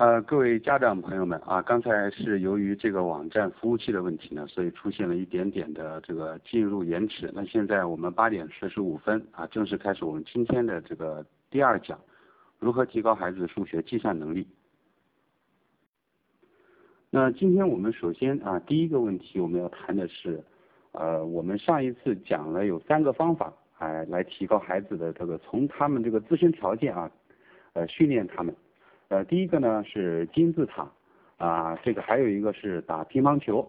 呃，各位家长朋友们啊，刚才是由于这个网站服务器的问题呢，所以出现了一点点的这个进入延迟。那现在我们八点四十五分啊，正式开始我们今天的这个第二讲，如何提高孩子数学计算能力。那今天我们首先啊，第一个问题我们要谈的是，呃，我们上一次讲了有三个方法啊，来提高孩子的这个从他们这个自身条件啊，呃，训练他们。呃，第一个呢是金字塔，啊，这个还有一个是打乒乓球，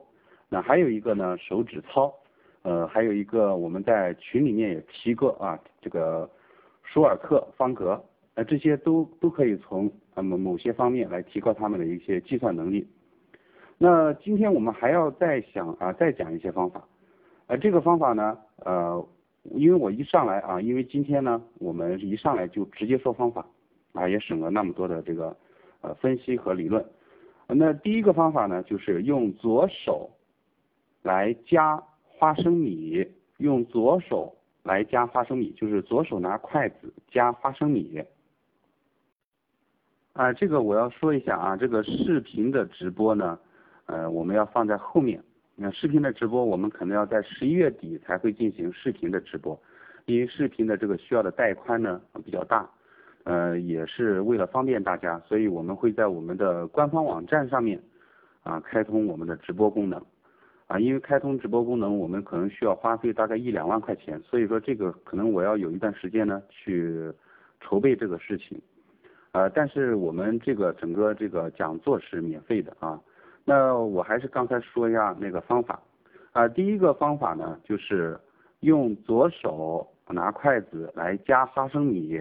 那还有一个呢手指操，呃，还有一个我们在群里面也提过啊，这个舒尔克方格，那这些都都可以从那么某些方面来提高他们的一些计算能力。那今天我们还要再想啊，再讲一些方法，呃，这个方法呢，呃，因为我一上来啊，因为今天呢，我们一上来就直接说方法。啊，也省了那么多的这个呃分析和理论。那第一个方法呢，就是用左手来夹花生米，用左手来夹花生米，就是左手拿筷子夹花生米。啊，这个我要说一下啊，这个视频的直播呢，呃，我们要放在后面。那视频的直播，我们可能要在十一月底才会进行视频的直播，因为视频的这个需要的带宽呢比较大。呃，也是为了方便大家，所以我们会在我们的官方网站上面啊开通我们的直播功能。啊，因为开通直播功能，我们可能需要花费大概一两万块钱，所以说这个可能我要有一段时间呢去筹备这个事情。啊，但是我们这个整个这个讲座是免费的啊，那我还是刚才说一下那个方法。啊，第一个方法呢就是用左手拿筷子来夹花生米。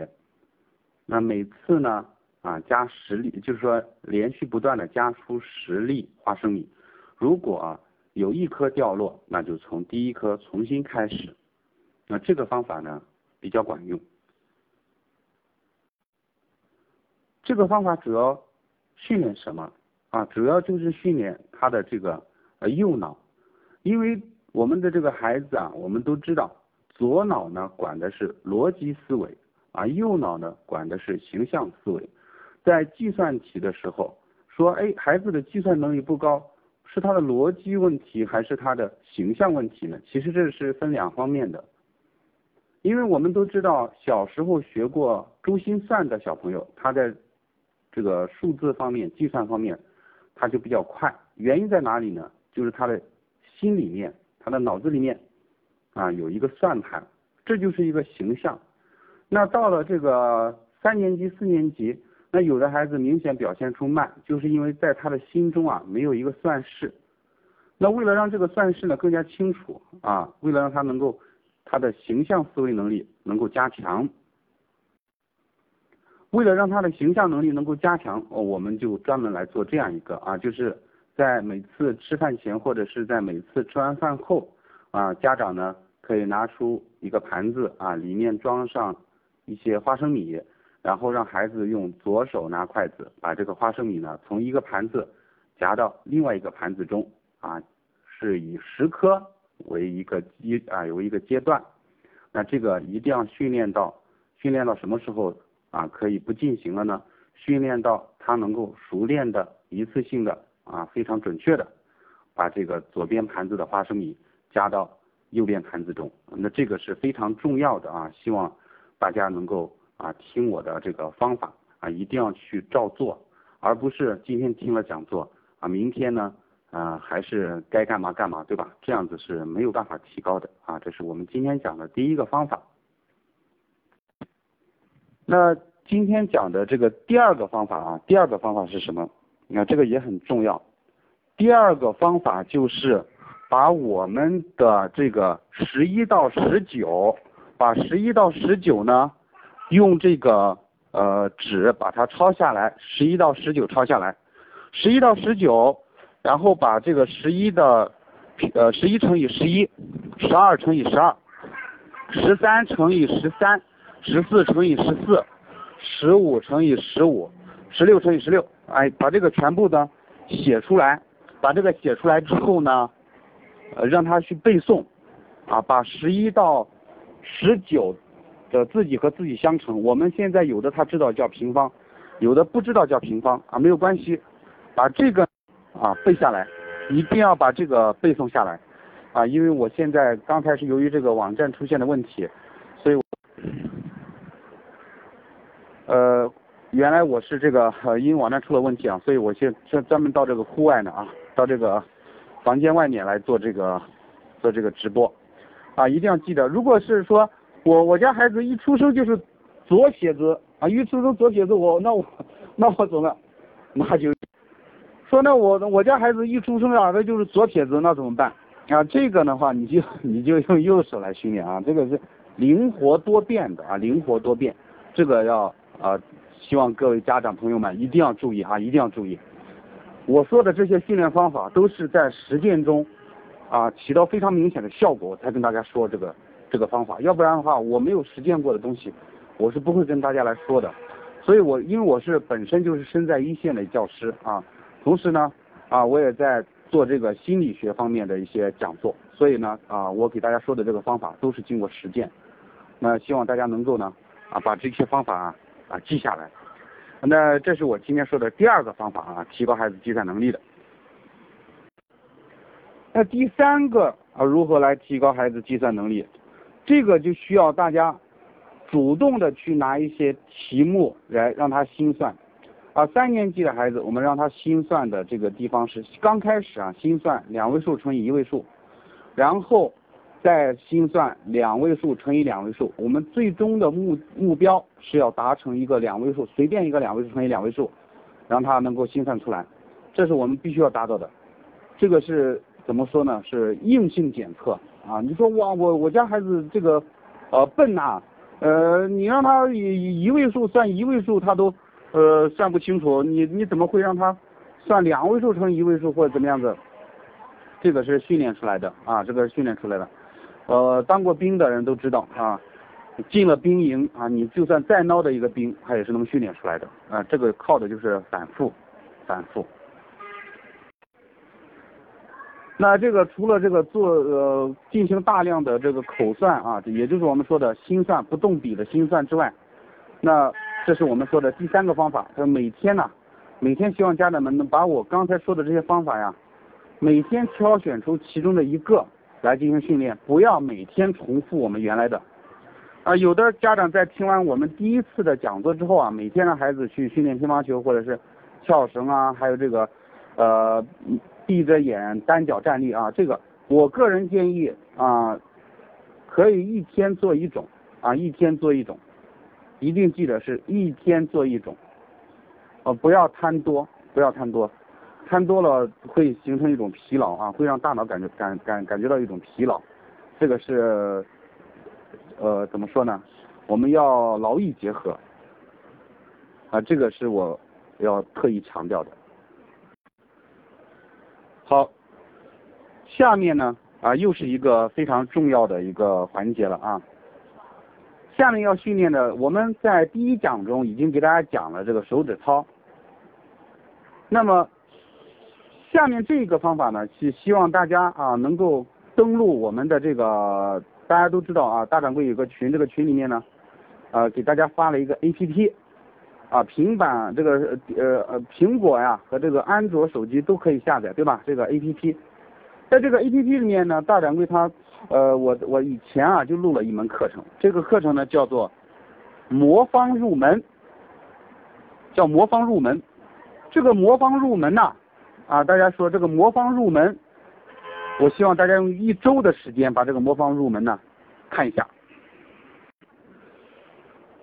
那每次呢，啊加十粒，就是说连续不断的加出十粒花生米，如果有一颗掉落，那就从第一颗重新开始。那这个方法呢比较管用。这个方法主要训练什么啊？主要就是训练他的这个呃右脑，因为我们的这个孩子啊，我们都知道，左脑呢管的是逻辑思维。啊，右脑呢管的是形象思维，在计算题的时候说，哎，孩子的计算能力不高，是他的逻辑问题还是他的形象问题呢？其实这是分两方面的，因为我们都知道，小时候学过珠心算的小朋友，他在这个数字方面、计算方面，他就比较快。原因在哪里呢？就是他的心里面、他的脑子里面啊有一个算盘，这就是一个形象。那到了这个三年级、四年级，那有的孩子明显表现出慢，就是因为在他的心中啊没有一个算式。那为了让这个算式呢更加清楚啊，为了让他能够他的形象思维能力能够加强，为了让他的形象能力能够加强，哦，我们就专门来做这样一个啊，就是在每次吃饭前或者是在每次吃完饭后啊，家长呢可以拿出一个盘子啊，里面装上。一些花生米，然后让孩子用左手拿筷子，把这个花生米呢从一个盘子夹到另外一个盘子中啊，是以十颗为一个阶啊有一个阶段，那这个一定要训练到训练到什么时候啊可以不进行了呢？训练到他能够熟练的一次性的啊非常准确的把这个左边盘子的花生米夹到右边盘子中，那这个是非常重要的啊，希望。大家能够啊听我的这个方法啊，一定要去照做，而不是今天听了讲座啊，明天呢啊还是该干嘛干嘛，对吧？这样子是没有办法提高的啊。这是我们今天讲的第一个方法。那今天讲的这个第二个方法啊，第二个方法是什么？你看这个也很重要。第二个方法就是把我们的这个十一到十九。把十一到十九呢，用这个呃纸把它抄下来，十一到十九抄下来，十一到十九，然后把这个十一的呃十一乘以十一，十二乘以十二，十三乘以十三，十四乘以十四，十五乘以十五，十六乘以十六，哎，把这个全部的写出来，把这个写出来之后呢，呃让他去背诵，啊，把十一到十九的自己和自己相乘，我们现在有的他知道叫平方，有的不知道叫平方啊，没有关系，把这个啊背下来，一定要把这个背诵下来啊，因为我现在刚才是由于这个网站出现的问题，所以我呃原来我是这个因为网站出了问题啊，所以我现专专门到这个户外呢啊，到这个房间外面来做这个做这个直播。啊，一定要记得，如果是说我我家孩子一出生就是左撇子。啊，一出生左撇子，我那我那我怎么，那就说那我我家孩子一出生啊，他就是左撇子，那怎么办？啊，这个的话，你就你就用右手来训练啊，这个是灵活多变的啊，灵活多变，这个要啊，希望各位家长朋友们一定要注意啊，一定要注意。我说的这些训练方法都是在实践中啊起到非常明显的效果，我才跟大家说这个这个方法，要不然的话，我没有实践过的东西。我是不会跟大家来说的，所以我因为我是本身就是身在一线的教师啊，同时呢啊我也在做这个心理学方面的一些讲座，所以呢啊我给大家说的这个方法都是经过实践，那希望大家能够呢啊把这些方法啊记下来，那这是我今天说的第二个方法啊，提高孩子计算能力的。那第三个啊如何来提高孩子计算能力？这个就需要大家。主动的去拿一些题目来让他心算，啊，三年级的孩子，我们让他心算的这个地方是刚开始啊，心算两位数乘以一位数，然后再心算两位数乘以两位数，我们最终的目目标是要达成一个两位数，随便一个两位数乘以两位数，让他能够心算出来，这是我们必须要达到的，这个是怎么说呢？是硬性检测啊！你说哇，我我家孩子这个呃笨呐。呃，你让他以一位数算一位数，他都呃算不清楚。你你怎么会让他算两位数乘一位数或者怎么样子？这个是训练出来的啊，这个是训练出来的。呃，当过兵的人都知道啊，进了兵营啊，你就算再孬的一个兵，他也是能训练出来的啊。这个靠的就是反复，反复。那这个除了这个做呃进行大量的这个口算啊，也就是我们说的心算不动笔的心算之外，那这是我们说的第三个方法，就是每天呢，每天希望家长们能把我刚才说的这些方法呀，每天挑选出其中的一个来进行训练，不要每天重复我们原来的。啊，有的家长在听完我们第一次的讲座之后啊，每天让孩子去训练乒乓球或者是跳绳啊，还有这个呃。闭着眼单脚站立啊，这个我个人建议啊，可以一天做一种啊，一天做一种，一定记得是一天做一种，呃，不要贪多，不要贪多，贪多了会形成一种疲劳啊，会让大脑感觉感感感觉到一种疲劳，这个是呃怎么说呢？我们要劳逸结合啊，这个是我要特意强调的。好，下面呢啊又是一个非常重要的一个环节了啊。下面要训练的，我们在第一讲中已经给大家讲了这个手指操。那么下面这个方法呢，是希望大家啊能够登录我们的这个，大家都知道啊，大掌柜有个群，这个群里面呢，呃给大家发了一个 A P P。啊，平板这个呃呃苹果呀和这个安卓手机都可以下载，对吧？这个 A P P，在这个 A P P 里面呢，大掌柜他呃我我以前啊就录了一门课程，这个课程呢叫做魔方入门，叫魔方入门。这个魔方入门呐啊，大家说这个魔方入门，我希望大家用一周的时间把这个魔方入门呢看一下。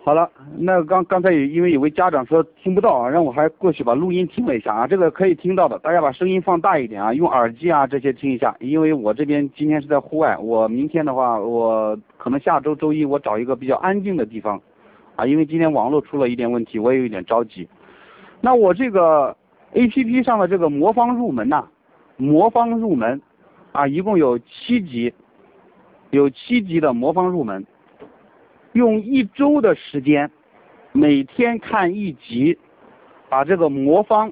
好了，那刚刚才有因为有位家长说听不到啊，让我还过去把录音听了一下啊，这个可以听到的，大家把声音放大一点啊，用耳机啊这些听一下，因为我这边今天是在户外，我明天的话我可能下周周一我找一个比较安静的地方啊，因为今天网络出了一点问题，我也有点着急。那我这个 A P P 上的这个魔方入门呐，魔方入门啊，一共有七级，有七级的魔方入门。用一周的时间，每天看一集，把这个魔方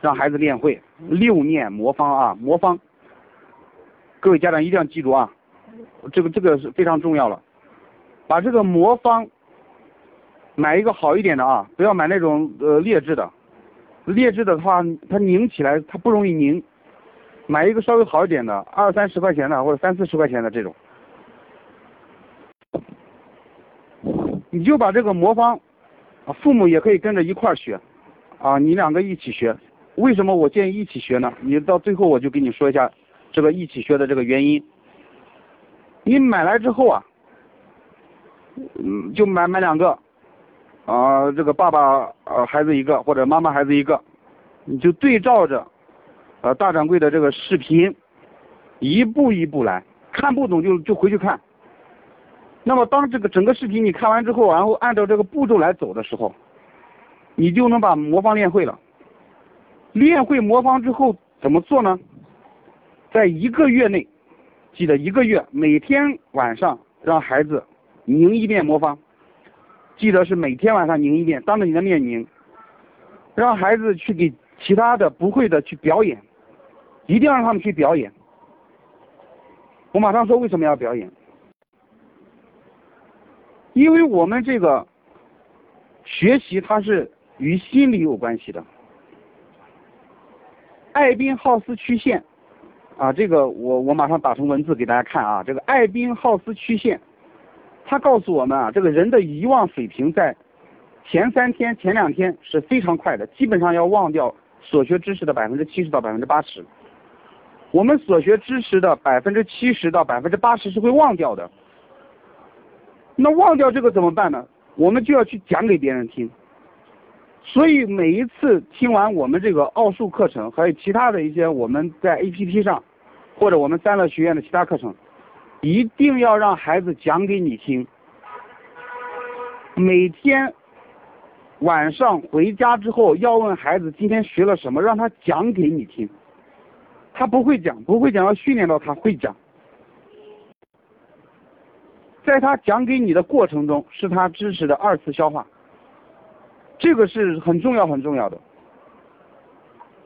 让孩子练会六念魔方啊，魔方。各位家长一定要记住啊，这个这个是非常重要了。把这个魔方买一个好一点的啊，不要买那种呃劣质的，劣质的话它拧起来它不容易拧，买一个稍微好一点的，二三十块钱的或者三四十块钱的这种，你就把这个魔方，啊父母也可以跟着一块儿学，啊你两个一起学，为什么我建议一起学呢？你到最后我就给你说一下这个一起学的这个原因。你买来之后啊，嗯就买买两个。啊，这个爸爸呃孩子一个或者妈妈孩子一个，你就对照着呃大掌柜的这个视频，一步一步来看不懂就就回去看。那么当这个整个视频你看完之后，然后按照这个步骤来走的时候，你就能把魔方练会了。练会魔方之后怎么做呢？在一个月内，记得一个月每天晚上让孩子拧一遍魔方。记得是每天晚上拧一遍，当着你的面拧，让孩子去给其他的不会的去表演，一定要让他们去表演。我马上说为什么要表演，因为我们这个学习它是与心理有关系的。艾宾浩斯曲线啊，这个我我马上打成文字给大家看啊，这个艾宾浩斯曲线。他告诉我们啊，这个人的遗忘水平在前三天、前两天是非常快的，基本上要忘掉所学知识的百分之七十到百分之八十。我们所学知识的百分之七十到百分之八十是会忘掉的。那忘掉这个怎么办呢？我们就要去讲给别人听。所以每一次听完我们这个奥数课程，还有其他的一些我们在 APP 上或者我们三乐学院的其他课程。一定要让孩子讲给你听，每天晚上回家之后要问孩子今天学了什么，让他讲给你听。他不会讲，不会讲，要训练到他会讲。在他讲给你的过程中，是他知识的二次消化，这个是很重要很重要的。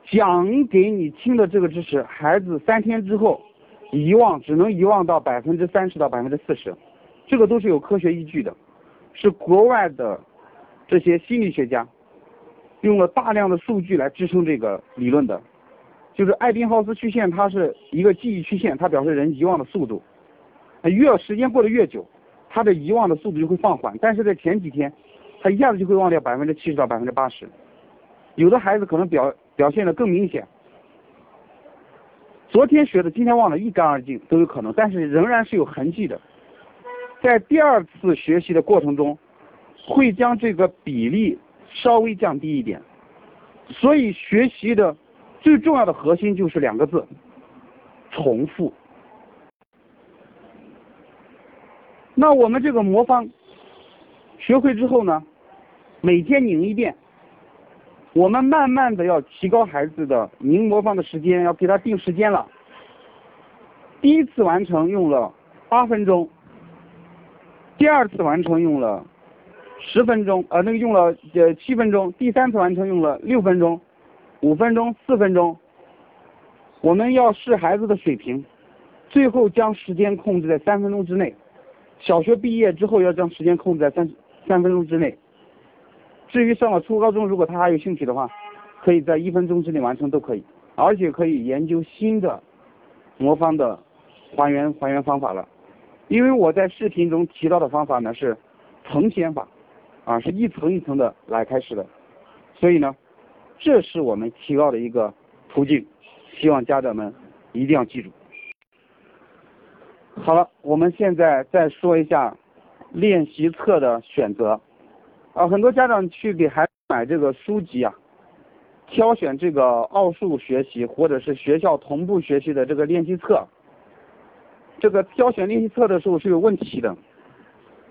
讲给你听的这个知识，孩子三天之后。遗忘只能遗忘到百分之三十到百分之四十，这个都是有科学依据的，是国外的这些心理学家用了大量的数据来支撑这个理论的。就是艾宾浩斯曲线，它是一个记忆曲线，它表示人遗忘的速度。他越时间过得越久，他的遗忘的速度就会放缓，但是在前几天，他一下子就会忘掉百分之七十到百分之八十。有的孩子可能表表现的更明显。昨天学的，今天忘了，一干二净都有可能，但是仍然是有痕迹的。在第二次学习的过程中，会将这个比例稍微降低一点。所以学习的最重要的核心就是两个字：重复。那我们这个魔方学会之后呢，每天拧一遍。我们慢慢的要提高孩子的拧魔方的时间，要给他定时间了。第一次完成用了八分钟，第二次完成用了十分钟，呃，那个用了呃七分钟，第三次完成用了六分钟，五分钟，四分钟。我们要试孩子的水平，最后将时间控制在三分钟之内。小学毕业之后要将时间控制在三三分钟之内。至于上了初高中，如果他还有兴趣的话，可以在一分钟之内完成都可以，而且可以研究新的魔方的还原还原方法了。因为我在视频中提到的方法呢是层先法，啊是一层一层的来开始的，所以呢，这是我们提高的一个途径，希望家长们一定要记住。好了，我们现在再说一下练习册的选择。啊，很多家长去给孩子买这个书籍啊，挑选这个奥数学习或者是学校同步学习的这个练习册，这个挑选练习册的时候是有问题的，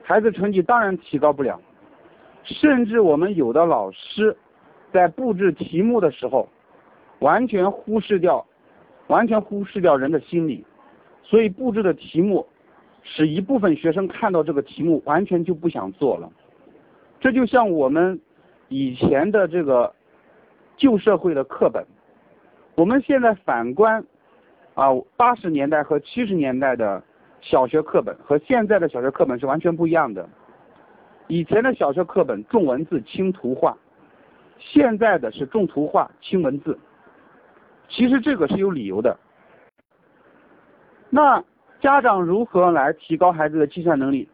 孩子成绩当然提高不了，甚至我们有的老师在布置题目的时候，完全忽视掉，完全忽视掉人的心理，所以布置的题目使一部分学生看到这个题目完全就不想做了。这就像我们以前的这个旧社会的课本，我们现在反观啊八十年代和七十年代的小学课本和现在的小学课本是完全不一样的。以前的小学课本重文字轻图画，现在的是重图画轻文字。其实这个是有理由的。那家长如何来提高孩子的计算能力？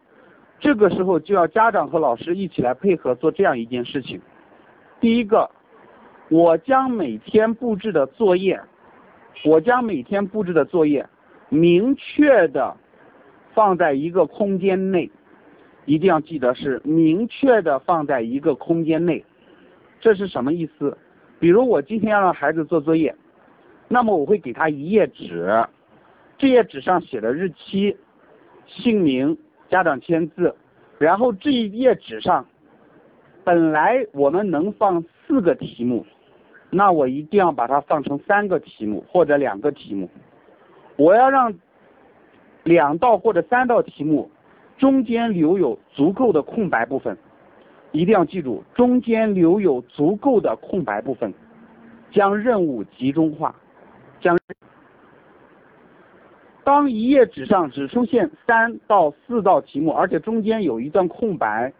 这个时候就要家长和老师一起来配合做这样一件事情。第一个，我将每天布置的作业，我将每天布置的作业明确的放在一个空间内，一定要记得是明确的放在一个空间内。这是什么意思？比如我今天要让孩子做作业，那么我会给他一页纸。这页纸上写的日期、姓名、家长签字，然后这一页纸上本来我们能放四个题目，那我一定要把它放成三个题目或者两个题目。我要让两道或者三道题目中间留有足够的空白部分，一定要记住，中间留有足够的空白部分，将任务集中化，将。当一页纸上只出现三到四道题目，而且中间有一段空白，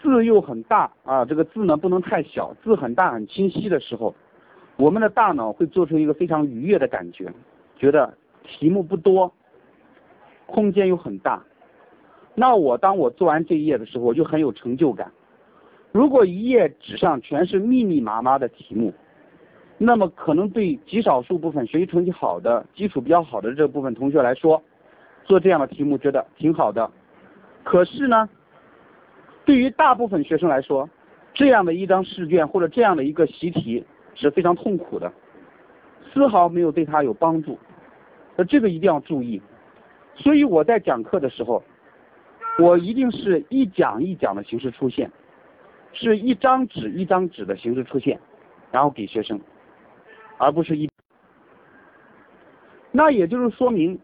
字又很大啊，这个字呢不能太小，字很大很清晰的时候，我们的大脑会做出一个非常愉悦的感觉，觉得题目不多，空间又很大。那我当我做完这一页的时候，我就很有成就感。如果一页纸上全是密密麻麻的题目，那么可能对极少数部分学习成绩好的、基础比较好的这部分同学来说，做这样的题目觉得挺好的。可是呢，对于大部分学生来说，这样的一张试卷或者这样的一个习题是非常痛苦的，丝毫没有对他有帮助。那这个一定要注意。所以我在讲课的时候，我一定是一讲一讲的形式出现，是一张纸一张纸的形式出现，然后给学生。而不是一，那也就是说明，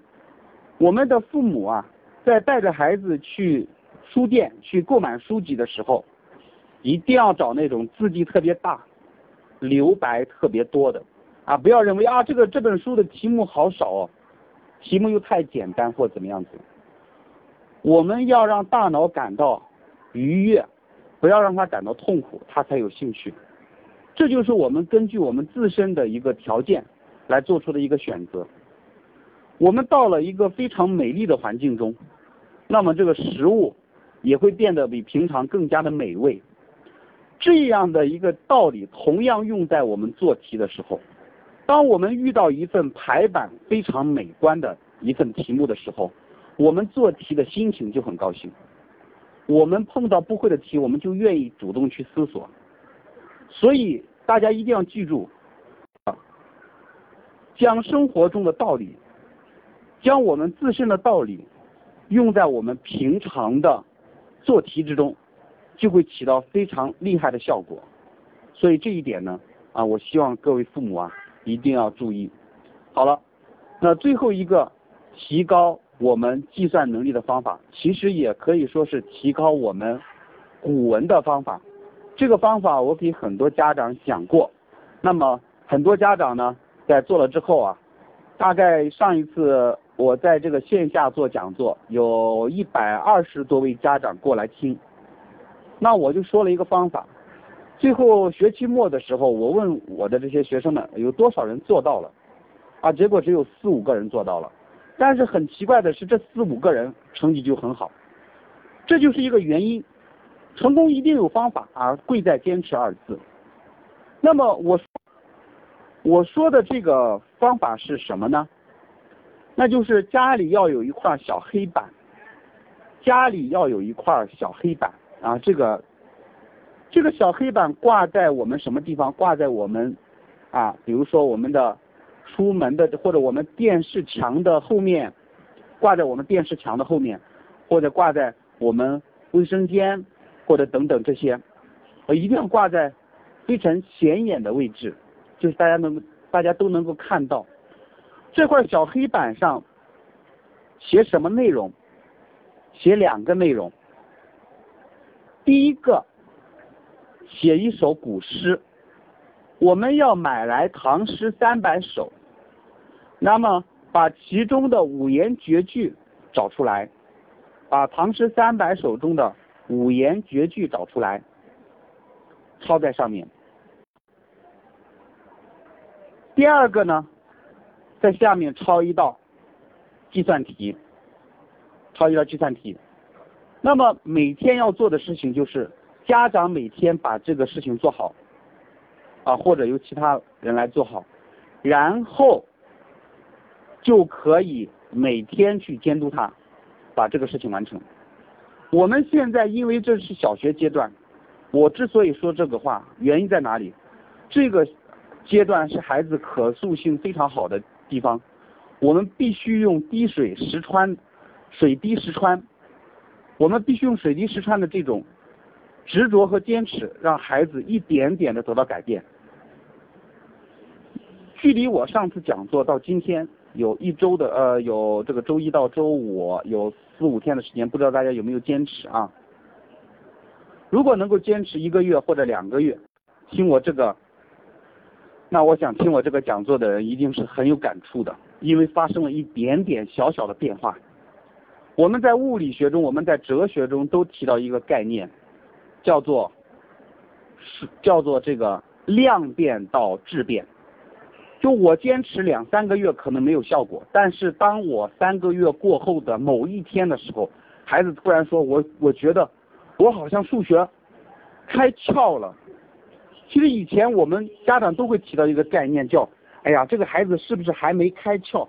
我们的父母啊，在带着孩子去书店去购买书籍的时候，一定要找那种字迹特别大、留白特别多的啊，不要认为啊这个这本书的题目好少，哦，题目又太简单或怎么样子。我们要让大脑感到愉悦，不要让他感到痛苦，他才有兴趣。这就是我们根据我们自身的一个条件来做出的一个选择。我们到了一个非常美丽的环境中，那么这个食物也会变得比平常更加的美味。这样的一个道理同样用在我们做题的时候。当我们遇到一份排版非常美观的一份题目的时候，我们做题的心情就很高兴。我们碰到不会的题，我们就愿意主动去思索。所以大家一定要记住，啊，将生活中的道理，将我们自身的道理用在我们平常的做题之中，就会起到非常厉害的效果。所以这一点呢，啊，我希望各位父母啊一定要注意。好了，那最后一个提高我们计算能力的方法，其实也可以说是提高我们古文的方法。这个方法我给很多家长讲过，那么很多家长呢在做了之后啊，大概上一次我在这个线下做讲座，有一百二十多位家长过来听，那我就说了一个方法，最后学期末的时候，我问我的这些学生们有多少人做到了，啊，结果只有四五个人做到了，但是很奇怪的是这四五个人成绩就很好，这就是一个原因。成功一定有方法啊，贵在坚持二字。那么我我说的这个方法是什么呢？那就是家里要有一块小黑板，家里要有一块小黑板啊，这个这个小黑板挂在我们什么地方？挂在我们啊，比如说我们的出门的或者我们电视墙的后面，挂在我们电视墙的后面，或者挂在我们卫生间。或者等等这些，我，一定要挂在非常显眼的位置，就是大家能大家都能够看到这块小黑板上写什么内容？写两个内容。第一个，写一首古诗，我们要买来唐诗三百首，那么把其中的五言绝句找出来，把唐诗三百首中的。五言绝句找出来，抄在上面。第二个呢，在下面抄一道计算题，抄一道计算题。那么每天要做的事情就是家长每天把这个事情做好，啊或者由其他人来做好，然后就可以每天去监督他把这个事情完成。我们现在因为这是小学阶段，我之所以说这个话，原因在哪里？这个阶段是孩子可塑性非常好的地方，我们必须用滴水石穿，水滴石穿，我们必须用水滴石穿的这种执着和坚持，让孩子一点点的得到改变。距离我上次讲座到今天。有一周的呃，有这个周一到周五有四五天的时间，不知道大家有没有坚持啊？如果能够坚持一个月或者两个月，听我这个，那我想听我这个讲座的人一定是很有感触的，因为发生了一点点小小的变化。我们在物理学中，我们在哲学中都提到一个概念，叫做是叫做这个量变到质变。就我坚持两三个月可能没有效果，但是当我三个月过后的某一天的时候，孩子突然说我我觉得我好像数学开窍了。其实以前我们家长都会提到一个概念叫，哎呀这个孩子是不是还没开窍？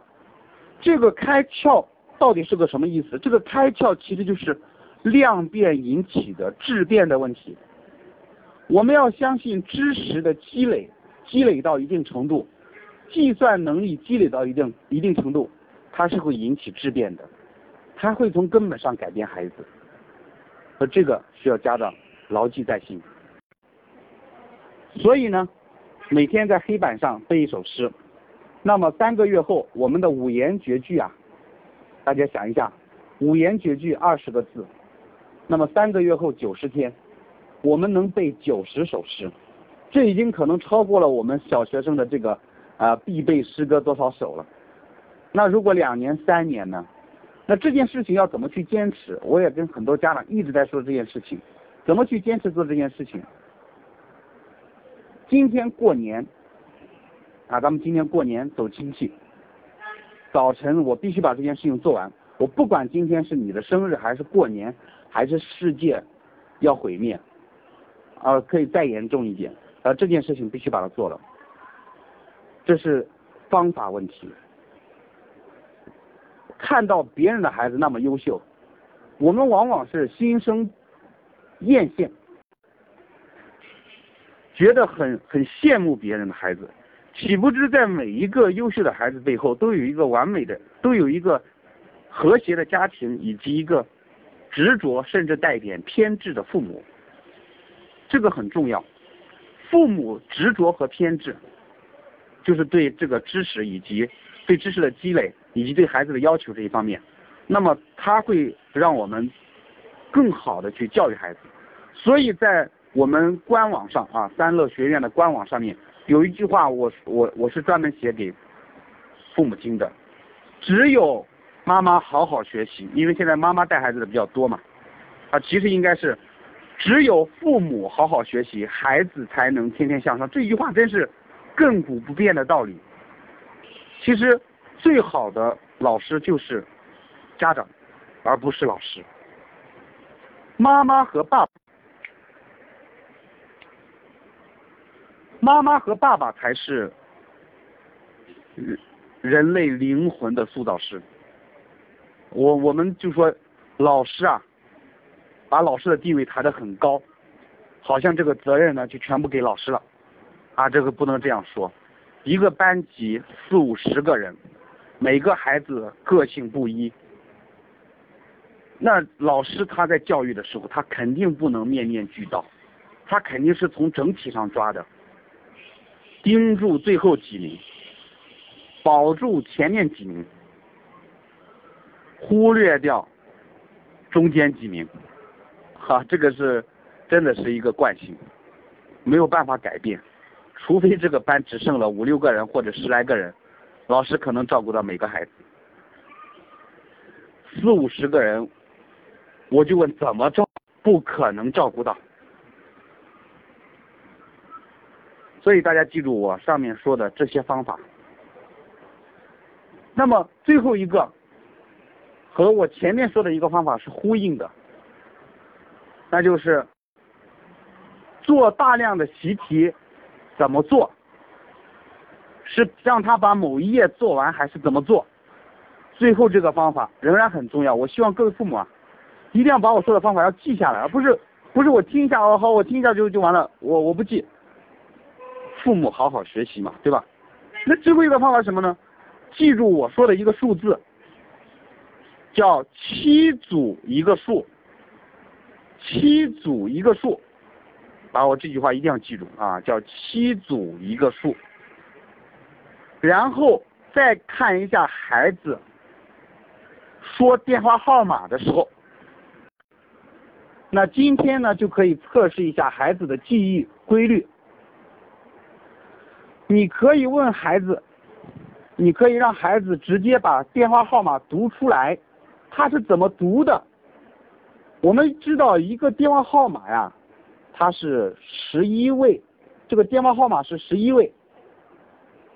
这个开窍到底是个什么意思？这个开窍其实就是量变引起的质变的问题。我们要相信知识的积累，积累到一定程度。计算能力积累到一定一定程度，它是会引起质变的，它会从根本上改变孩子，而这个需要家长牢记在心。所以呢，每天在黑板上背一首诗，那么三个月后，我们的五言绝句啊，大家想一下，五言绝句二十个字，那么三个月后九十天，我们能背九十首诗，这已经可能超过了我们小学生的这个。啊，必背诗歌多少首了？那如果两年、三年呢？那这件事情要怎么去坚持？我也跟很多家长一直在说这件事情，怎么去坚持做这件事情？今天过年，啊，咱们今天过年走亲戚，早晨我必须把这件事情做完。我不管今天是你的生日，还是过年，还是世界要毁灭，啊，可以再严重一点，啊，这件事情必须把它做了。这是方法问题。看到别人的孩子那么优秀，我们往往是心生艳羡，觉得很很羡慕别人的孩子，岂不知在每一个优秀的孩子背后，都有一个完美的，都有一个和谐的家庭，以及一个执着甚至带点偏执的父母。这个很重要，父母执着和偏执。就是对这个知识以及对知识的积累以及对孩子的要求这一方面，那么他会让我们更好的去教育孩子。所以在我们官网上啊，三乐学院的官网上面有一句话，我我我是专门写给父母亲的，只有妈妈好好学习，因为现在妈妈带孩子的比较多嘛，啊，其实应该是只有父母好好学习，孩子才能天天向上。这句话真是。亘古不变的道理，其实最好的老师就是家长，而不是老师。妈妈和爸爸，妈妈和爸爸才是人人类灵魂的塑造师。我我们就说老师啊，把老师的地位抬得很高，好像这个责任呢就全部给老师了。啊，这个不能这样说。一个班级四五十个人，每个孩子个性不一，那老师他在教育的时候，他肯定不能面面俱到，他肯定是从整体上抓的，盯住最后几名，保住前面几名，忽略掉中间几名。哈，这个是真的是一个惯性，没有办法改变。除非这个班只剩了五六个人或者十来个人，老师可能照顾到每个孩子。四五十个人，我就问怎么照？不可能照顾到。所以大家记住我上面说的这些方法。那么最后一个和我前面说的一个方法是呼应的，那就是做大量的习题怎么做？是让他把某一页做完，还是怎么做？最后这个方法仍然很重要。我希望各位父母啊，一定要把我说的方法要记下来，而不是不是我听一下哦好，我听一下就就完了，我我不记。父母好好学习嘛，对吧？那最后一个方法是什么呢？记住我说的一个数字，叫七组一个数，七组一个数，把我这句话一定要记住啊，叫七组一个数。然后再看一下孩子说电话号码的时候，那今天呢就可以测试一下孩子的记忆规律。你可以问孩子，你可以让孩子直接把电话号码读出来，他是怎么读的？我们知道一个电话号码呀，它是十一位，这个电话号码是十一位。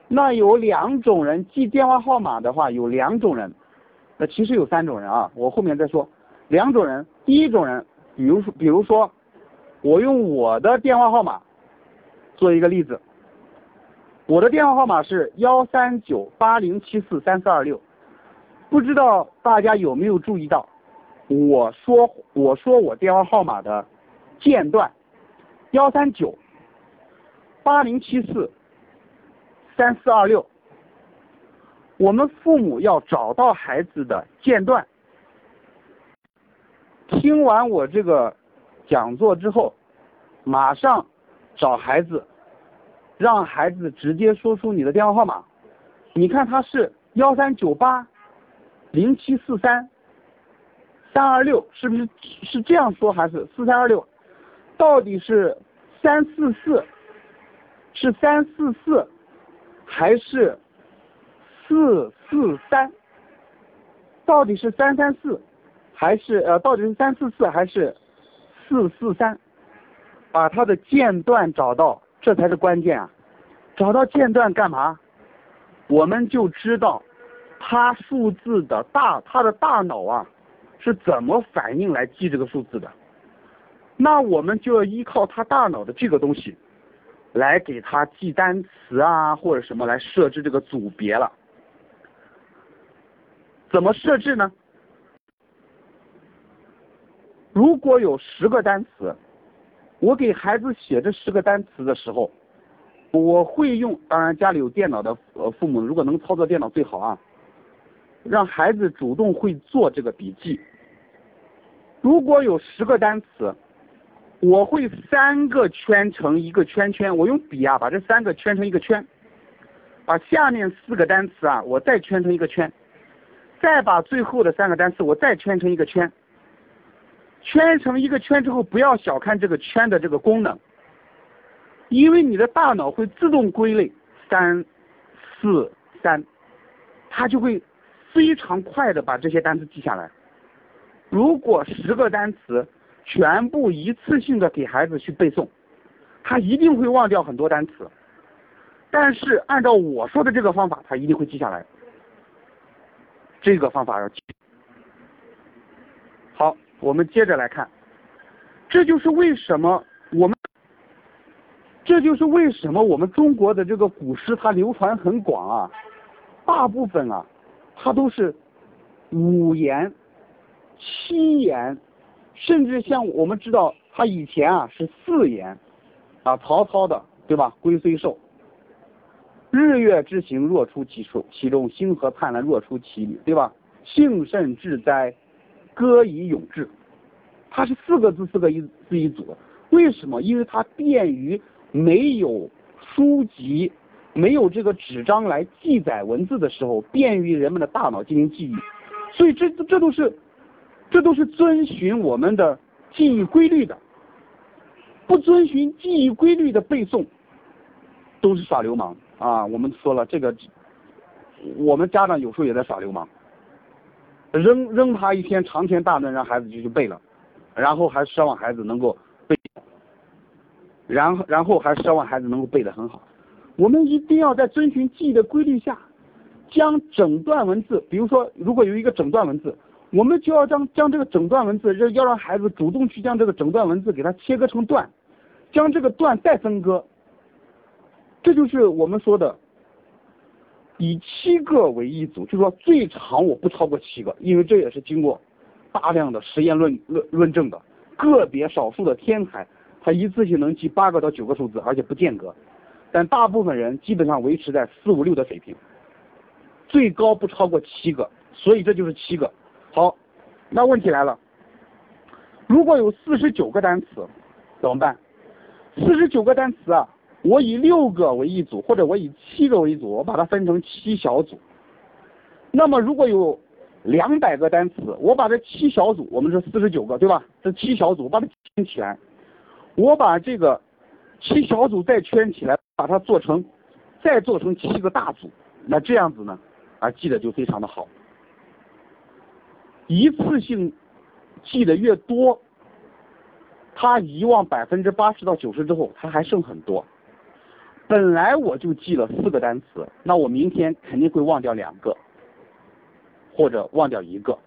那有两种人记电话号码的话，有两种人，那其实有三种人啊，我后面再说。两种人，第一种人，比如说，比如说，我用我的电话号码做一个例子。我的电话号码是幺三九八零七四三四二六，不知道大家有没有注意到，我说我说我电话号码的间断幺三九八零七四三四二六，我们父母要找到孩子的间断。听完我这个讲座之后，马上找孩子。让孩子直接说出你的电话号码，你看他是幺三九八零七四三三二六，是不是是这样说还是四三二六？到底是三四四是三四四还是四四三？到底是三三四还是呃到底是三四四还是四四三？把它的间断找到。这才是关键啊！找到间断干嘛？我们就知道他数字的大，他的大脑啊是怎么反应来记这个数字的。那我们就要依靠他大脑的这个东西来给他记单词啊，或者什么来设置这个组别了。怎么设置呢？如果有十个单词。我给孩子写这十个单词的时候，我会用，当然家里有电脑的呃父母，如果能操作电脑最好啊，让孩子主动会做这个笔记。如果有十个单词，我会三个圈成一个圈圈，我用笔啊把这三个圈成一个圈，把下面四个单词啊我再圈成一个圈，再把最后的三个单词我再圈成一个圈。圈成一个圈之后，不要小看这个圈的这个功能，因为你的大脑会自动归类。三、四、三，它就会非常快的把这些单词记下来。如果十个单词全部一次性的给孩子去背诵，他一定会忘掉很多单词。但是按照我说的这个方法，他一定会记下来。这个方法要记。好。我们接着来看，这就是为什么我们，这就是为什么我们中国的这个古诗它流传很广啊，大部分啊，它都是五言、七言，甚至像我们知道，他以前啊是四言，啊曹操的对吧？龟虽寿，日月之行若出其中，其中星河灿烂若出其里，对吧？幸甚至哉。歌以咏志，它是四个字四个一字一组，为什么？因为它便于没有书籍、没有这个纸张来记载文字的时候，便于人们的大脑进行记忆。所以这这都是这都是遵循我们的记忆规律的，不遵循记忆规律的背诵都是耍流氓啊！我们说了这个，我们家长有时候也在耍流氓。扔扔他一篇长篇大论，让孩子就去背了，然后还奢望孩子能够背，然后然后还奢望孩子能够背得很好。我们一定要在遵循记忆的规律下，将整段文字，比如说如果有一个整段文字，我们就要将将这个整段文字，要要让孩子主动去将这个整段文字给它切割成段，将这个段再分割。这就是我们说的以七个为一组，就是说最长我不超过七个，因为这也是经过大量的实验论论论证的。个别少数的天才，他一次性能记八个到九个数字，而且不间隔。但大部分人基本上维持在四五六的水平，最高不超过七个，所以这就是七个。好，那问题来了，如果有四十九个单词怎么办？四十九个单词啊，我以六个为一组，或者我以七个为一组，我把它分成七小组。那么如果有两百个单词，我把这七小组，我们是四十九个，对吧？这七小组把它圈起来，我把这个七小组再圈起来。把它做成，再做成七个大组，那这样子呢，啊，记得就非常的好。一次性记得越多，他遗忘百分之八十到九十之后，他还剩很多。本来我就记了四个单词，那我明天肯定会忘掉两个，或者忘掉一个。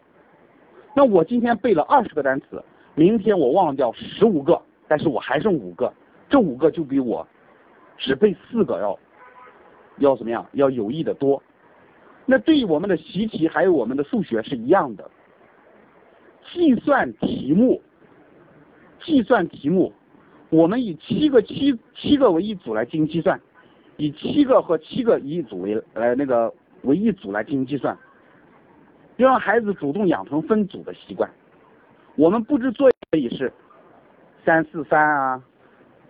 那我今天背了二十个单词，明天我忘掉十五个，但是我还剩五个，这五个就比我。只背四个要要怎么样？要有益的多。那对于我们的习题还有我们的数学是一样的。计算题目，计算题目，我们以七个七七个为一组来进行计算，以七个和七个一组为呃那个为一组来进行计算，要让孩子主动养成分组的习惯。我们布置作业可以是三四三啊。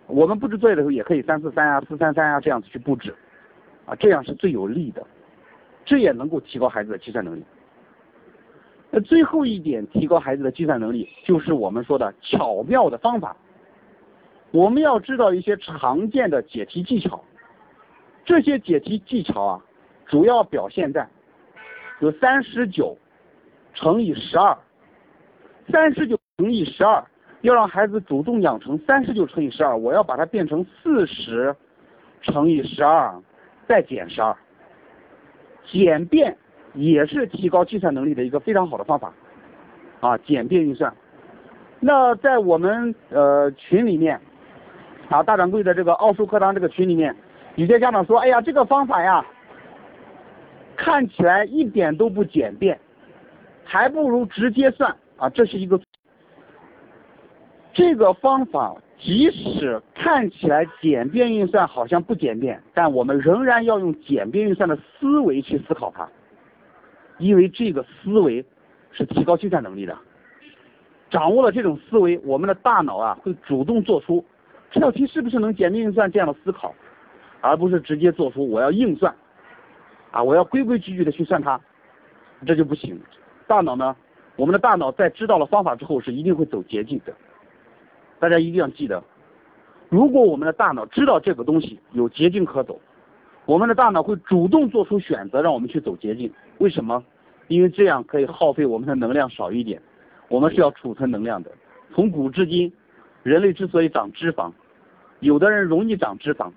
我们布置作业的时候也可以三四三啊、四三三啊这样子去布置，啊，这样是最有利的，这也能够提高孩子的计算能力。那最后一点提高孩子的计算能力，就是我们说的巧妙的方法。我们要知道一些常见的解题技巧，这些解题技巧啊，主要表现在有三十九乘以十二，三十九乘以十二。要让孩子主动养成三十九乘以十二，我要把它变成四十乘以十二，再减十二。简便也是提高计算能力的一个非常好的方法啊，简便运算。那在我们呃群里面啊，大掌柜的这个奥数课堂这个群里面，有些家长说，哎呀，这个方法呀，看起来一点都不简便，还不如直接算啊，这是一个。这个方法即使看起来简便运算好像不简便，但我们仍然要用简便运算的思维去思考它，因为这个思维是提高计算能力的。掌握了这种思维，我们的大脑啊会主动做出这道题是不是能简便运算这样的思考，而不是直接做出我要硬算，啊我要规规矩矩的去算它，这就不行。大脑呢，我们的大脑在知道了方法之后是一定会走捷径的。大家一定要记得，如果我们的大脑知道这个东西有捷径可走，我们的大脑会主动做出选择，让我们去走捷径。为什么？因为这样可以耗费我们的能量少一点。我们是要储存能量的。从古至今，人类之所以长脂肪，有的人容易长脂肪，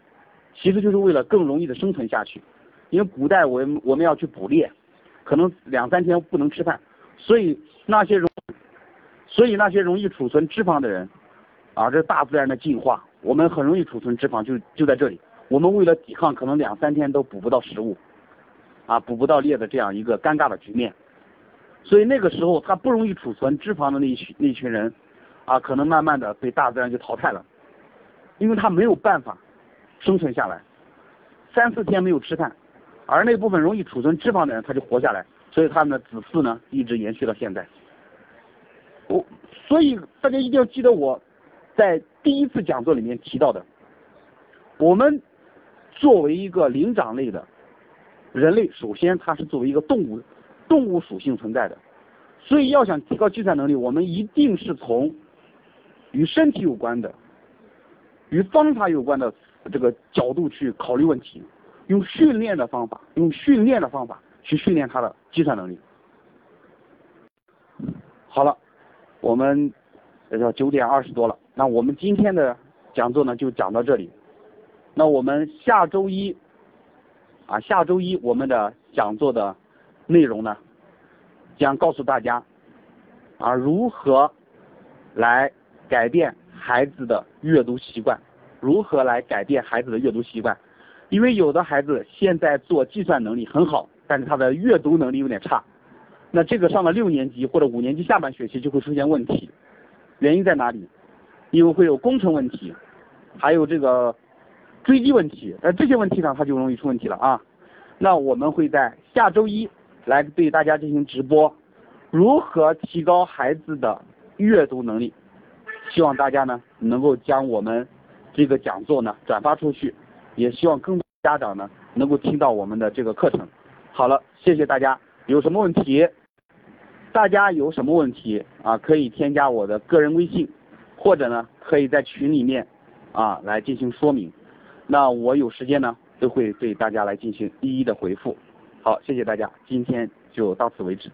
其实就是为了更容易的生存下去。因为古代我们我们要去捕猎，可能两三天不能吃饭，所以那些容，所以那些容易储存脂肪的人。啊，这大自然的进化，我们很容易储存脂肪，就就在这里。我们为了抵抗，可能两三天都捕不到食物，啊，捕不到猎的这样一个尴尬的局面。所以那个时候，他不容易储存脂肪的那一群那群人，啊，可能慢慢的被大自然就淘汰了，因为他没有办法生存下来，三四天没有吃饭，而那部分容易储存脂肪的人，他就活下来，所以他们的子嗣呢，一直延续到现在。我，所以大家一定要记得我。在第一次讲座里面提到的，我们作为一个灵长类的人类，首先它是作为一个动物，动物属性存在的，所以要想提高计算能力，我们一定是从与身体有关的、与方法有关的这个角度去考虑问题，用训练的方法，用训练的方法去训练它的计算能力。好了，我们。呃，九点二十多了。那我们今天的讲座呢就讲到这里。那我们下周一啊，下周一我们的讲座的内容呢，将告诉大家啊如何来改变孩子的阅读习惯，如何来改变孩子的阅读习惯。因为有的孩子现在做计算能力很好，但是他的阅读能力有点差。那这个上了六年级或者五年级下半学期就会出现问题，原因在哪里？因为会有工程问题，还有这个追击问题，那这些问题上它就容易出问题了啊。那我们会在下周一来对大家进行直播，如何提高孩子的阅读能力？希望大家呢能够将我们这个讲座呢转发出去，也希望更多家长呢能够听到我们的这个课程。好了，谢谢大家。有什么问题？大家有什么问题啊？可以添加我的个人微信，或者呢，可以在群里面啊来进行说明。那我有时间呢，都会对大家来进行一一的回复。好，谢谢大家，今天就到此为止。